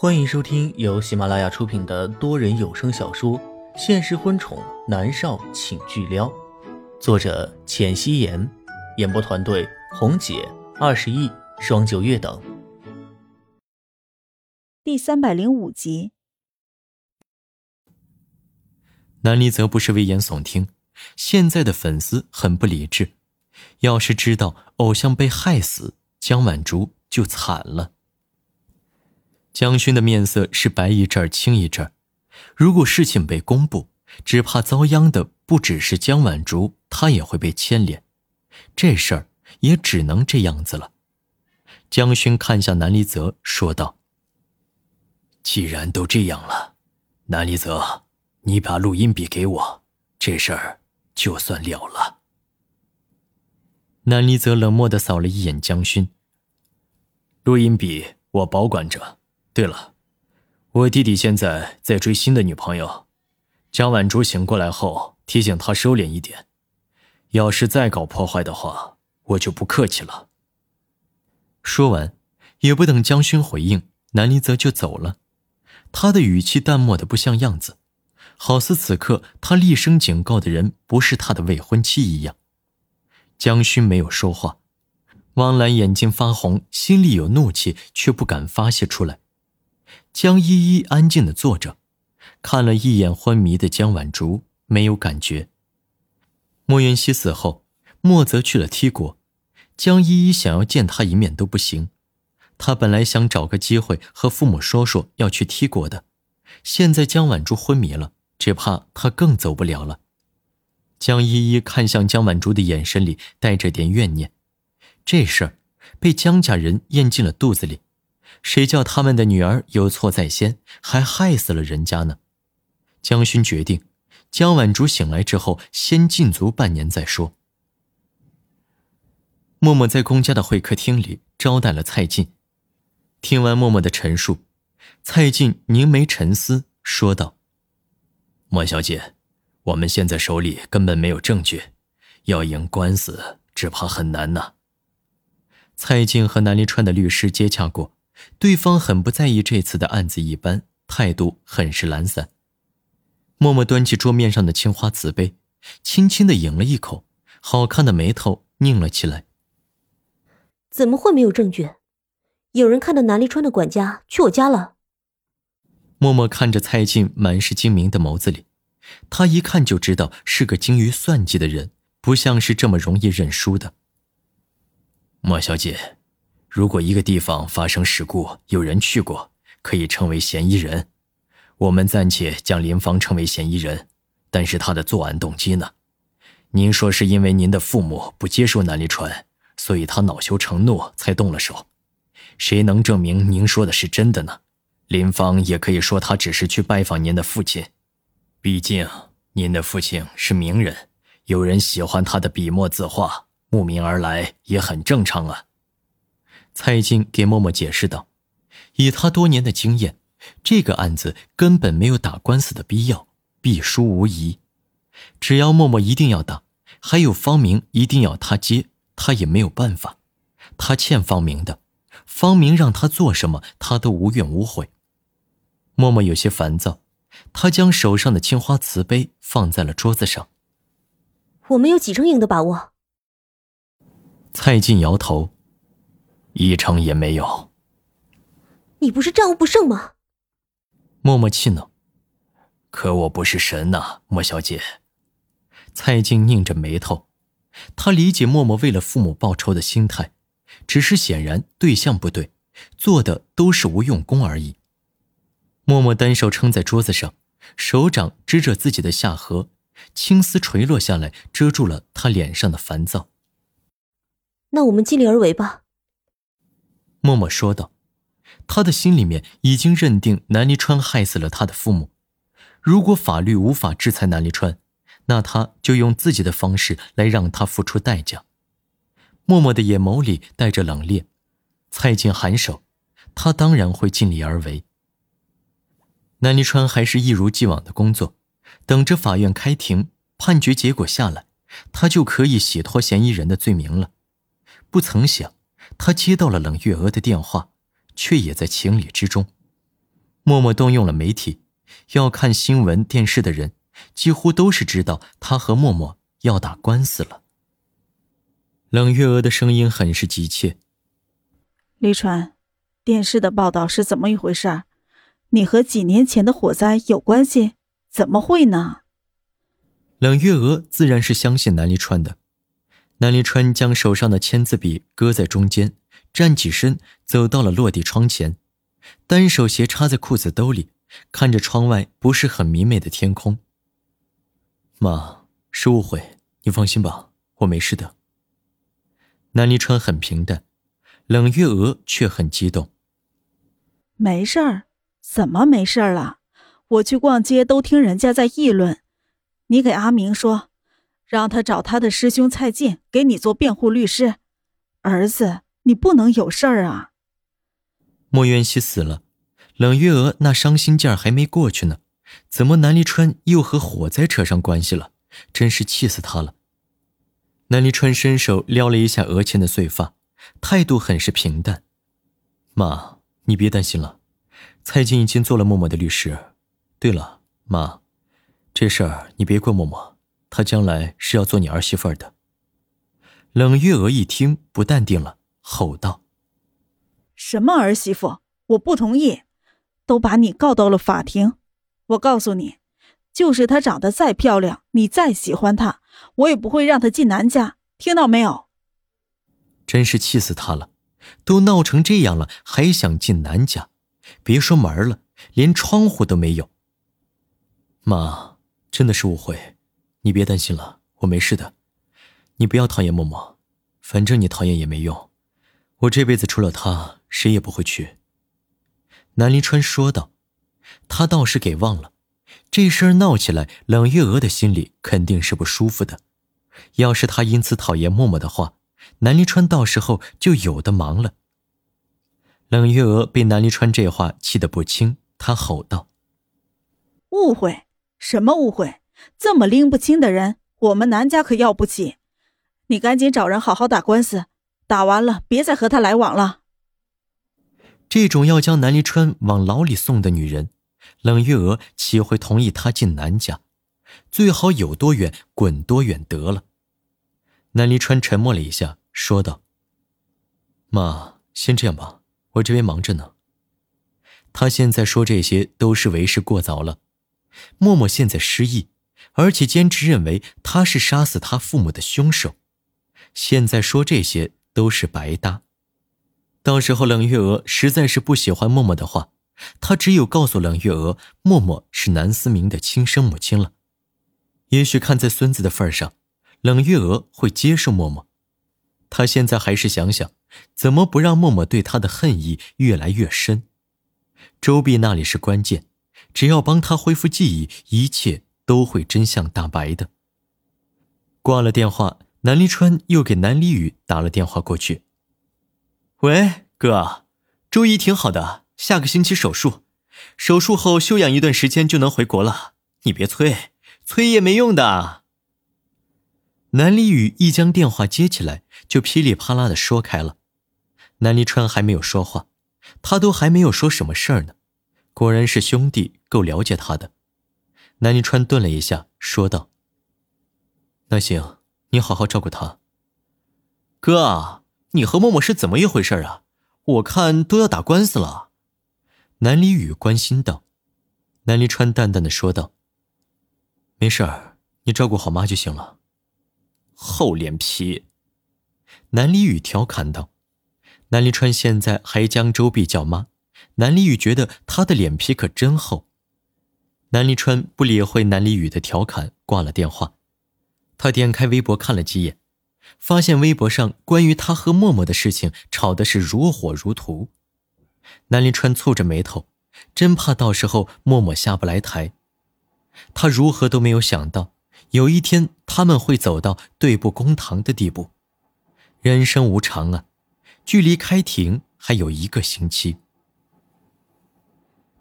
欢迎收听由喜马拉雅出品的多人有声小说《现实婚宠男少请巨撩》，作者：浅汐颜，演播团队：红姐、二十亿、双九月等。第三百零五集，南离则不是危言耸听，现在的粉丝很不理智，要是知道偶像被害死，江晚竹就惨了。江勋的面色是白一阵儿青一阵儿，如果事情被公布，只怕遭殃的不只是江晚竹，他也会被牵连。这事儿也只能这样子了。江勋看向南离泽，说道：“既然都这样了，南离泽，你把录音笔给我，这事儿就算了了。”南离泽冷漠的扫了一眼江勋，录音笔我保管着。对了，我弟弟现在在追新的女朋友，江晚竹醒过来后提醒他收敛一点，要是再搞破坏的话，我就不客气了。说完，也不等江勋回应，南离泽就走了，他的语气淡漠的不像样子，好似此刻他厉声警告的人不是他的未婚妻一样。江勋没有说话，汪兰眼睛发红，心里有怒气却不敢发泄出来。江依依安静的坐着，看了一眼昏迷的江晚竹，没有感觉。莫云熙死后，莫泽去了 T 国，江依依想要见他一面都不行。他本来想找个机会和父母说说要去 T 国的，现在江晚竹昏迷了，只怕他更走不了了。江依依看向江晚竹的眼神里带着点怨念，这事儿被江家人咽进了肚子里。谁叫他们的女儿有错在先，还害死了人家呢？江勋决定，江晚竹醒来之后，先禁足半年再说。默默在公家的会客厅里招待了蔡进，听完默默的陈述，蔡进凝眉沉思，说道：“莫小姐，我们现在手里根本没有证据，要赢官司只怕很难呐。”蔡进和南离川的律师接洽过。对方很不在意这次的案子，一般态度很是懒散。默默端起桌面上的青花瓷杯，轻轻的饮了一口，好看的眉头拧了起来。怎么会没有证据？有人看到南离川的管家去我家了。默默看着蔡进满是精明的眸子里，他一看就知道是个精于算计的人，不像是这么容易认输的。莫小姐。如果一个地方发生事故，有人去过，可以称为嫌疑人。我们暂且将林芳称为嫌疑人，但是他的作案动机呢？您说是因为您的父母不接受南离川，所以他恼羞成怒才动了手。谁能证明您说的是真的呢？林芳也可以说他只是去拜访您的父亲，毕竟您的父亲是名人，有人喜欢他的笔墨字画，慕名而来也很正常啊。蔡进给默默解释道：“以他多年的经验，这个案子根本没有打官司的必要，必输无疑。只要默默一定要打，还有方明一定要他接，他也没有办法。他欠方明的，方明让他做什么，他都无怨无悔。”默默有些烦躁，他将手上的青花瓷杯放在了桌子上。“我们有几成赢的把握？”蔡进摇头。一成也没有。你不是战无不胜吗？默默气恼。可我不是神呐，莫小姐。蔡静拧着眉头，他理解默默为了父母报仇的心态，只是显然对象不对，做的都是无用功而已。默默单手撑在桌子上，手掌支着自己的下颌，青丝垂落下来，遮住了他脸上的烦躁。那我们尽力而为吧。默默说道：“他的心里面已经认定南离川害死了他的父母。如果法律无法制裁南离川，那他就用自己的方式来让他付出代价。”默默的眼眸里带着冷冽。蔡进颔首，他当然会尽力而为。南离川还是一如既往的工作，等着法院开庭，判决结果下来，他就可以洗脱嫌疑人的罪名了。不曾想。他接到了冷月娥的电话，却也在情理之中。默默动用了媒体，要看新闻电视的人，几乎都是知道他和默默要打官司了。冷月娥的声音很是急切：“李川，电视的报道是怎么一回事？你和几年前的火灾有关系？怎么会呢？”冷月娥自然是相信南离川的。南离川将手上的签字笔搁在中间，站起身，走到了落地窗前。单手斜插在裤子兜里，看着窗外不是很明媚的天空。妈，是误会，你放心吧，我没事的。南离川很平淡，冷月娥却很激动。没事儿？怎么没事儿了？我去逛街都听人家在议论，你给阿明说，让他找他的师兄蔡进给你做辩护律师。儿子，你不能有事儿啊。莫渊熙死了，冷月娥那伤心劲儿还没过去呢，怎么南离川又和火灾扯上关系了？真是气死他了！南离川伸手撩了一下额前的碎发，态度很是平淡：“妈，你别担心了，蔡进已经做了默默的律师。对了，妈，这事儿你别怪默默，她将来是要做你儿媳妇的。”冷月娥一听不淡定了，吼道。什么儿媳妇？我不同意，都把你告到了法庭。我告诉你，就是她长得再漂亮，你再喜欢她，我也不会让她进南家。听到没有？真是气死她了！都闹成这样了，还想进南家？别说门了，连窗户都没有。妈，真的是误会，你别担心了，我没事的。你不要讨厌默默，反正你讨厌也没用。我这辈子除了他。谁也不会去。”南临川说道，“他倒是给忘了，这事儿闹起来，冷月娥的心里肯定是不舒服的。要是他因此讨厌默默的话，南临川到时候就有的忙了。”冷月娥被南临川这话气得不轻，她吼道：“误会？什么误会？这么拎不清的人，我们南家可要不起。你赶紧找人好好打官司，打完了别再和他来往了。”这种要将南离川往牢里送的女人，冷月娥岂会同意她进南家？最好有多远滚多远得了。南离川沉默了一下，说道：“妈，先这样吧，我这边忙着呢。”他现在说这些都是为时过早了。默默现在失忆，而且坚持认为他是杀死他父母的凶手，现在说这些都是白搭。到时候冷月娥实在是不喜欢默默的话，她只有告诉冷月娥，默默是南思明的亲生母亲了。也许看在孙子的份上，冷月娥会接受默默。她现在还是想想，怎么不让默默对她的恨意越来越深。周碧那里是关键，只要帮他恢复记忆，一切都会真相大白的。挂了电话，南离川又给南离宇打了电话过去。喂，哥，周一挺好的，下个星期手术，手术后休养一段时间就能回国了。你别催，催也没用的。南离宇一将电话接起来，就噼里啪啦的说开了。南离川还没有说话，他都还没有说什么事儿呢。果然是兄弟，够了解他的。南离川顿了一下，说道：“那行，你好好照顾他，哥。”你和默默是怎么一回事啊？我看都要打官司了。南离宇关心道。南离川淡淡的说道：“没事儿，你照顾好妈就行了。”厚脸皮。南离宇调侃道。南离川现在还将周碧叫妈，南离宇觉得他的脸皮可真厚。南离川不理会南离宇的调侃，挂了电话。他点开微博看了几眼。发现微博上关于他和默默的事情吵的是如火如荼，南临川蹙着眉头，真怕到时候默默下不来台。他如何都没有想到，有一天他们会走到对簿公堂的地步。人生无常啊，距离开庭还有一个星期。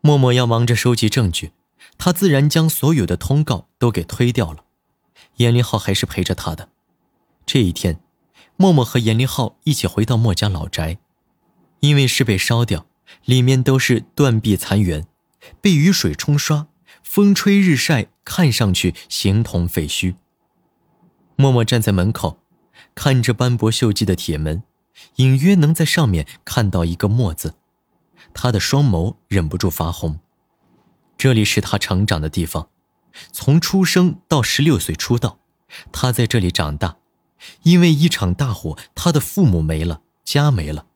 默默要忙着收集证据，他自然将所有的通告都给推掉了。严林浩还是陪着他的。这一天，默默和严林浩一起回到莫家老宅，因为是被烧掉，里面都是断壁残垣，被雨水冲刷，风吹日晒，看上去形同废墟。默默站在门口，看着斑驳锈迹的铁门，隐约能在上面看到一个“墨”字，他的双眸忍不住发红。这里是他成长的地方，从出生到十六岁出道，他在这里长大。因为一场大火，他的父母没了，家没了，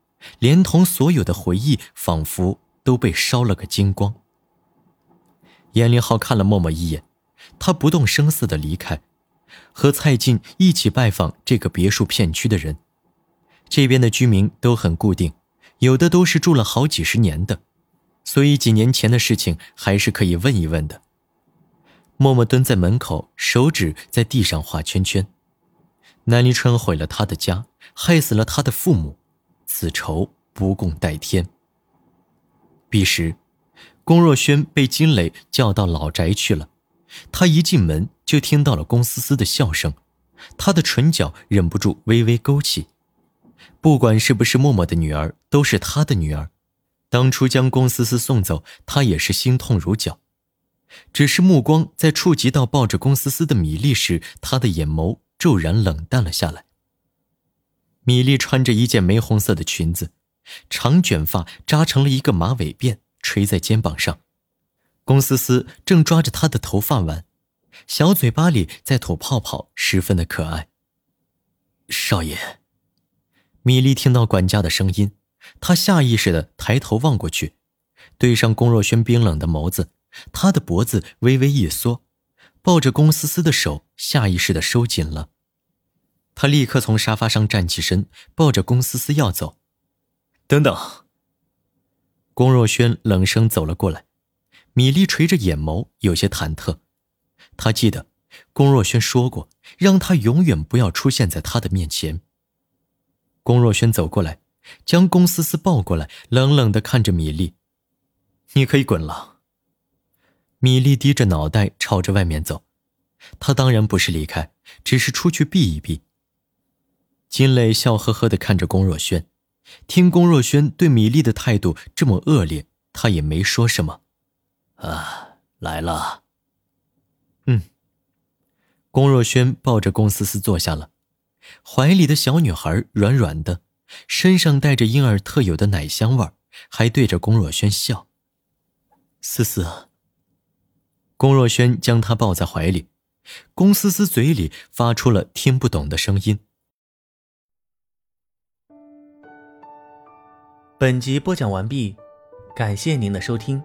连同所有的回忆，仿佛都被烧了个精光。严凌浩看了默默一眼，他不动声色的离开。和蔡进一起拜访这个别墅片区的人，这边的居民都很固定，有的都是住了好几十年的，所以几年前的事情还是可以问一问的。默默蹲在门口，手指在地上画圈圈。南离川毁了他的家，害死了他的父母，此仇不共戴天。彼时，龚若轩被金磊叫到老宅去了。他一进门就听到了龚思思的笑声，他的唇角忍不住微微勾起。不管是不是默默的女儿，都是他的女儿。当初将龚思思送走，他也是心痛如绞。只是目光在触及到抱着龚思思的米粒时，他的眼眸骤然冷淡了下来。米粒穿着一件玫红色的裙子，长卷发扎成了一个马尾辫，垂在肩膀上。龚思思正抓着她的头发玩，小嘴巴里在吐泡泡，十分的可爱。少爷，米粒听到管家的声音，他下意识的抬头望过去，对上龚若轩冰冷的眸子，他的脖子微微一缩，抱着龚思思的手下意识的收紧了。他立刻从沙发上站起身，抱着龚思思要走。等等。龚若轩冷声走了过来。米粒垂着眼眸，有些忐忑。他记得，龚若轩说过，让他永远不要出现在他的面前。龚若轩走过来，将龚思思抱过来，冷冷的看着米粒：“你可以滚了。”米粒低着脑袋朝着外面走。他当然不是离开，只是出去避一避。金磊笑呵呵的看着龚若轩，听龚若轩对米粒的态度这么恶劣，他也没说什么。啊，来了。嗯。龚若轩抱着龚思思坐下了，怀里的小女孩软软的，身上带着婴儿特有的奶香味，还对着龚若轩笑。思思。龚若轩将她抱在怀里，龚思思嘴里发出了听不懂的声音。本集播讲完毕，感谢您的收听。